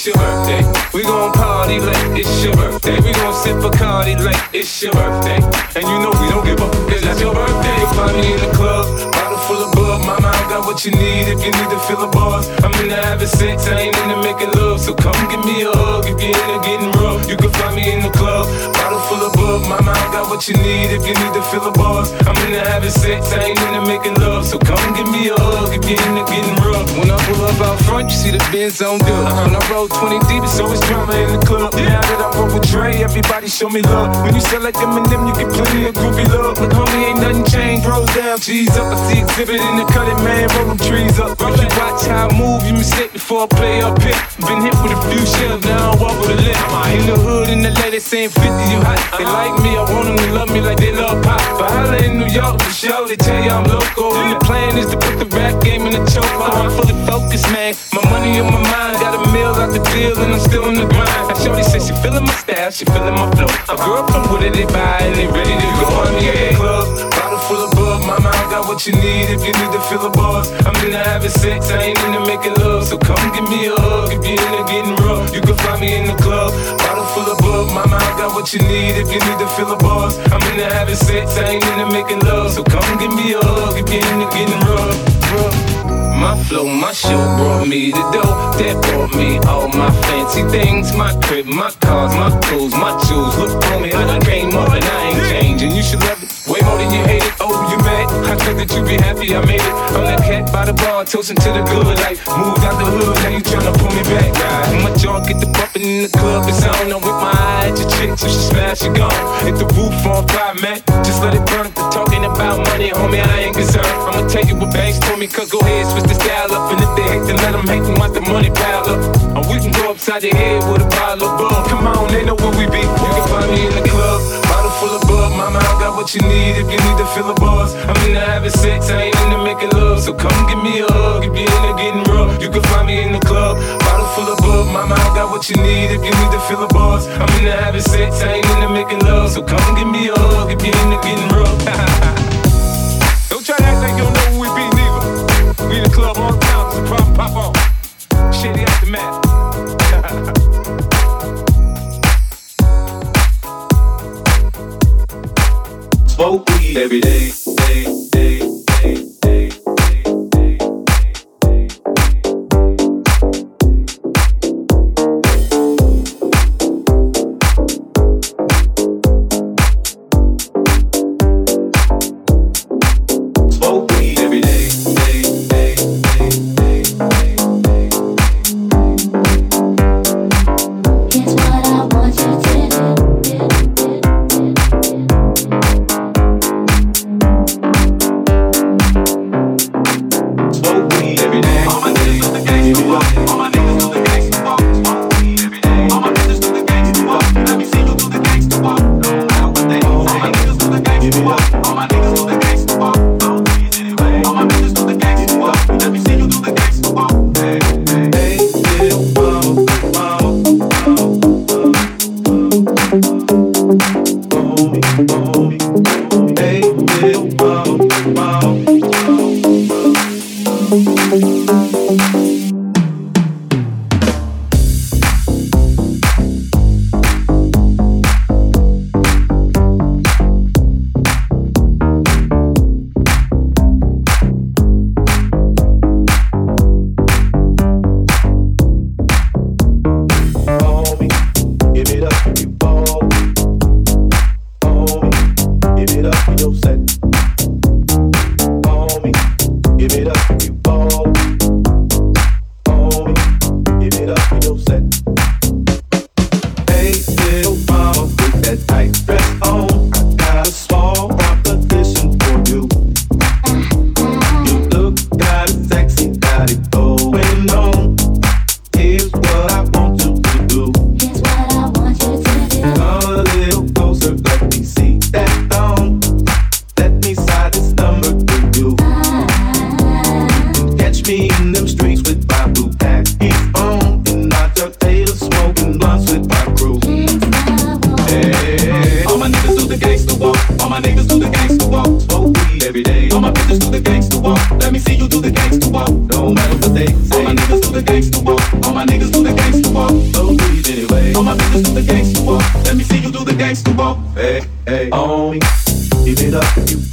it's your birthday. We gon' party like it's your birthday. We gon' sip Bacardi like it's your birthday. And you know we don't give up, cause that's your birthday. Find me in the club, bottle full of bub. Mama, I got what you need if you need to fill the bars. I'm into having sex, I ain't in into making love. So come give me a hug if you're into getting rough. You can find me in the club, bottle full of bub. Mama, I got what you need if you need to fill the bars. I'm into having sex, I ain't into making love. So come give me a hug if you're into getting rough. When I pull up out front, you see the Benz on good. Uh-huh. When I roll 20 deep, it's always drama in the club. Now that I roll with Dre, everybody show me love. When you sell like Eminem, you get plenty of groovy love. But homie, ain't nothing changed. Rolls down, G's up. I see Xzibit in the cutting, man. Roll them trees up. You watch how I move. You mistake before I play up here. Been hit with a few shells, now I walk with a limp. In the hood, in the lady saying 50, you hot. They like me, I want them to love me like they love pop. But holla in New York for show, they tell you I'm local. And the plan is to put the rap game in the choke. So I'm fully focused, man. My money on my mind, got a meal out the deal, and I'm still in the grind. Now, Shorty says she feeling my style, she feeling my flow. A girl from Wooded, they buy, and they ready to go on the club. Mama, I got what you need if you need to fill the bars. I'm into having sex, I ain't into making love. So come give me a hug if you're into getting rough. You can find me in the club. Bottle full of bub, mama, I got what you need if you need to fill the bars. I'm into having sex, I ain't into making love. So come give me a hug if you're into getting rough. rough. My flow, my show brought me the dough that brought me all my fancy things. My crib, my cars, my clothes, my jewels. Look for me, I done came up and I ain't changing. You should love it way more than you hate it. Oh, you mad? I thought that you be happy I made it. I'm that cat by the bar, toasting to the good life. Moved out the hood, now you tryna pull me back, guy. My jaw get the bumping in the club, it's on. I'm with my eyes, your chick, so she smash, she gone. Hit the roof on fire, man. Just let it burn. Talking about money, homie, I ain't concerned. I'ma tell you what banks told me, cause go ahead, switch the style up. And if they hate, then let them hate, then watch the money pile up. And we can go upside the head with a bottle of bug. Come on, they know where we be. You can find me in the club, bottle full of bug. Mama, I got what you need if you need to fill the bars. I'm into having sex, I ain't into making love. So come give me a hug if you're into getting rough. You can find me in the club, bottle full of bug. Mama, I got what you need if you need to fill the bars. I'm into having sex, I ain't into making love. So come my niggas do the gangsta walk. Smoke weed every day. All my bitches do the gangsta walk. Let me see you do the gangsta walk. No matter what they say. All my niggas do the gangsta walk. All my niggas do the gangsta walk. All my business do the gangsta walk. Let me see you do the gangsta walk. Hey, hey, on me. Give it up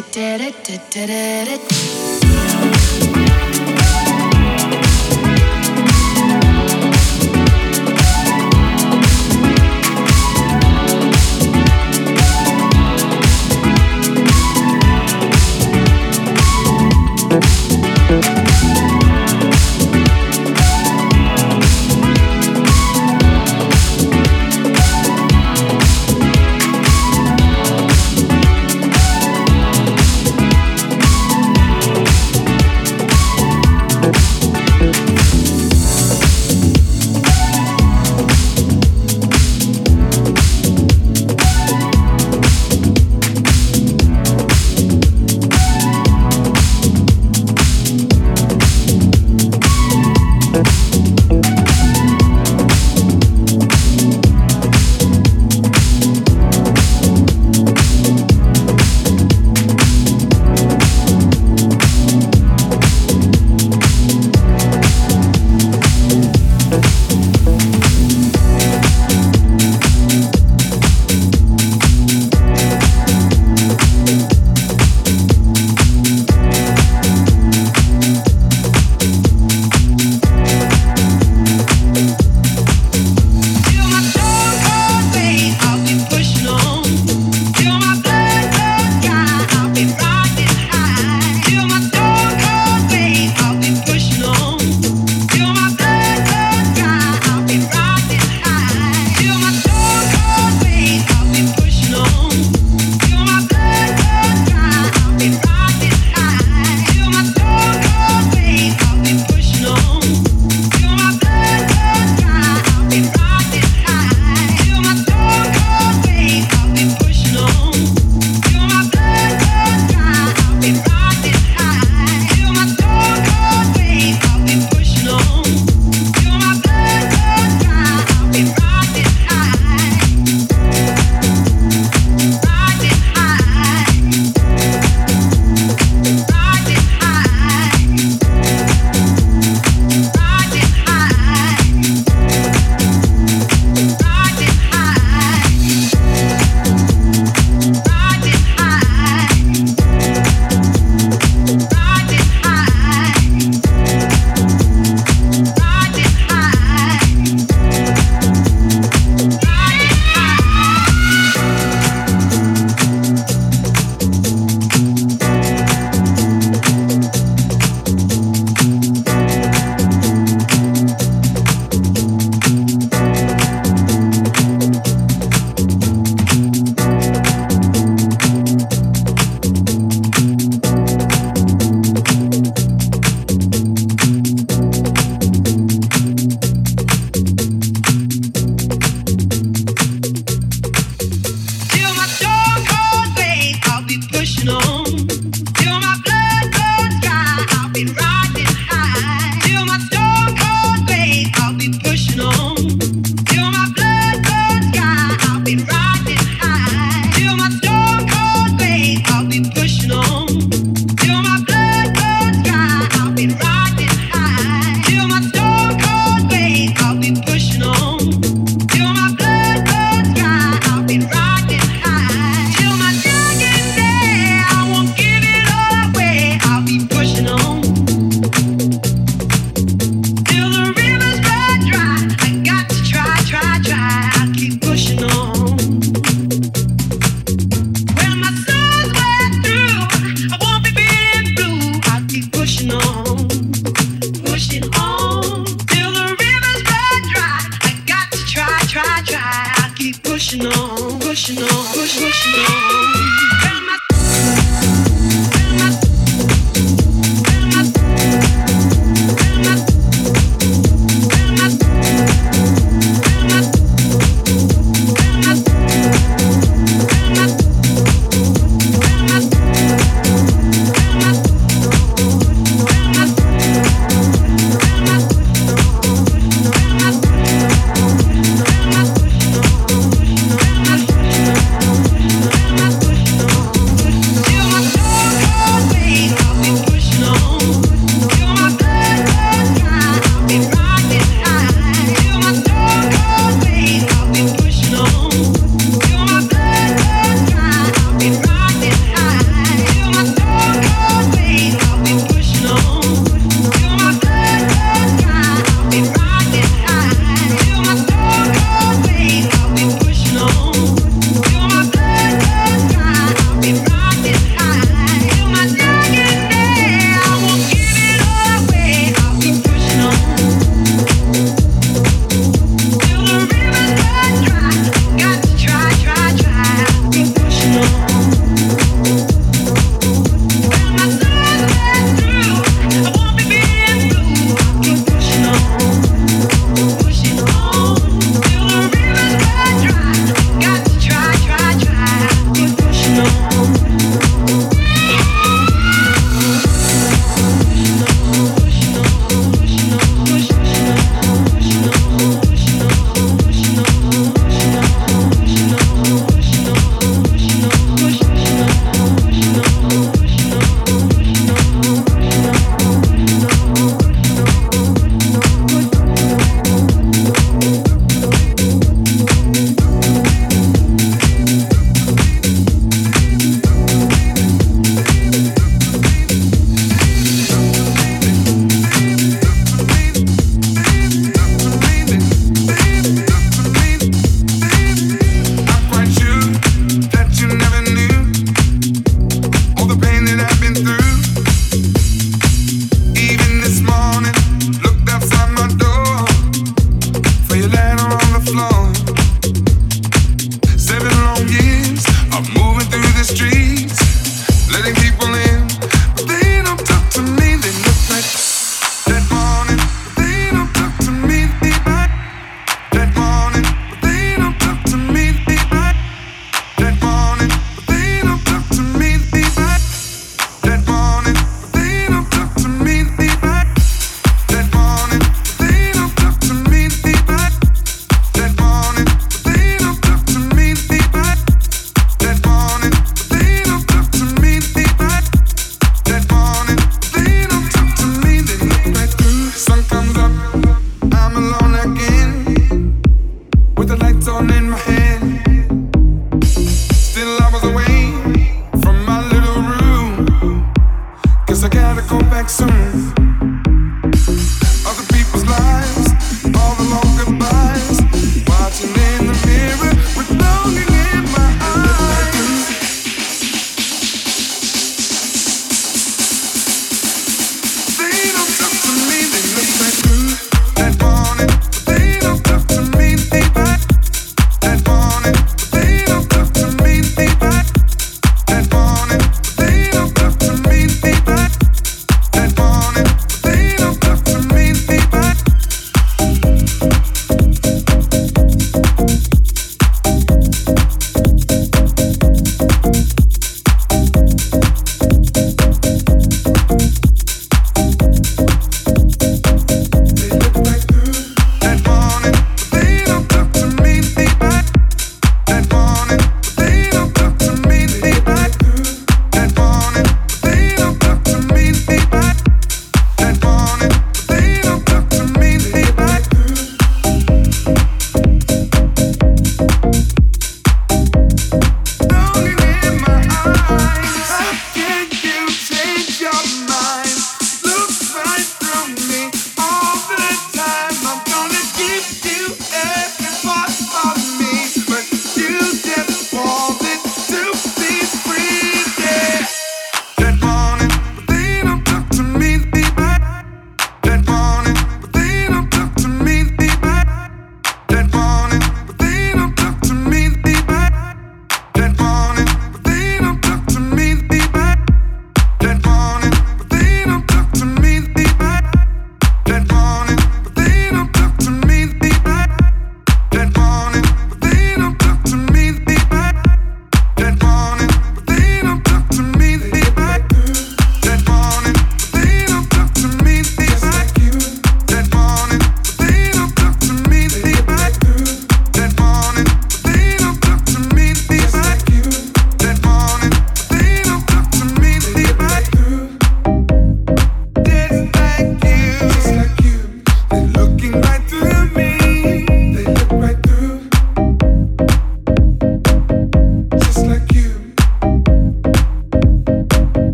da da da da da da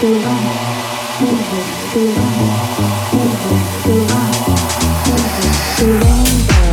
the rain, do it?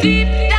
Deep,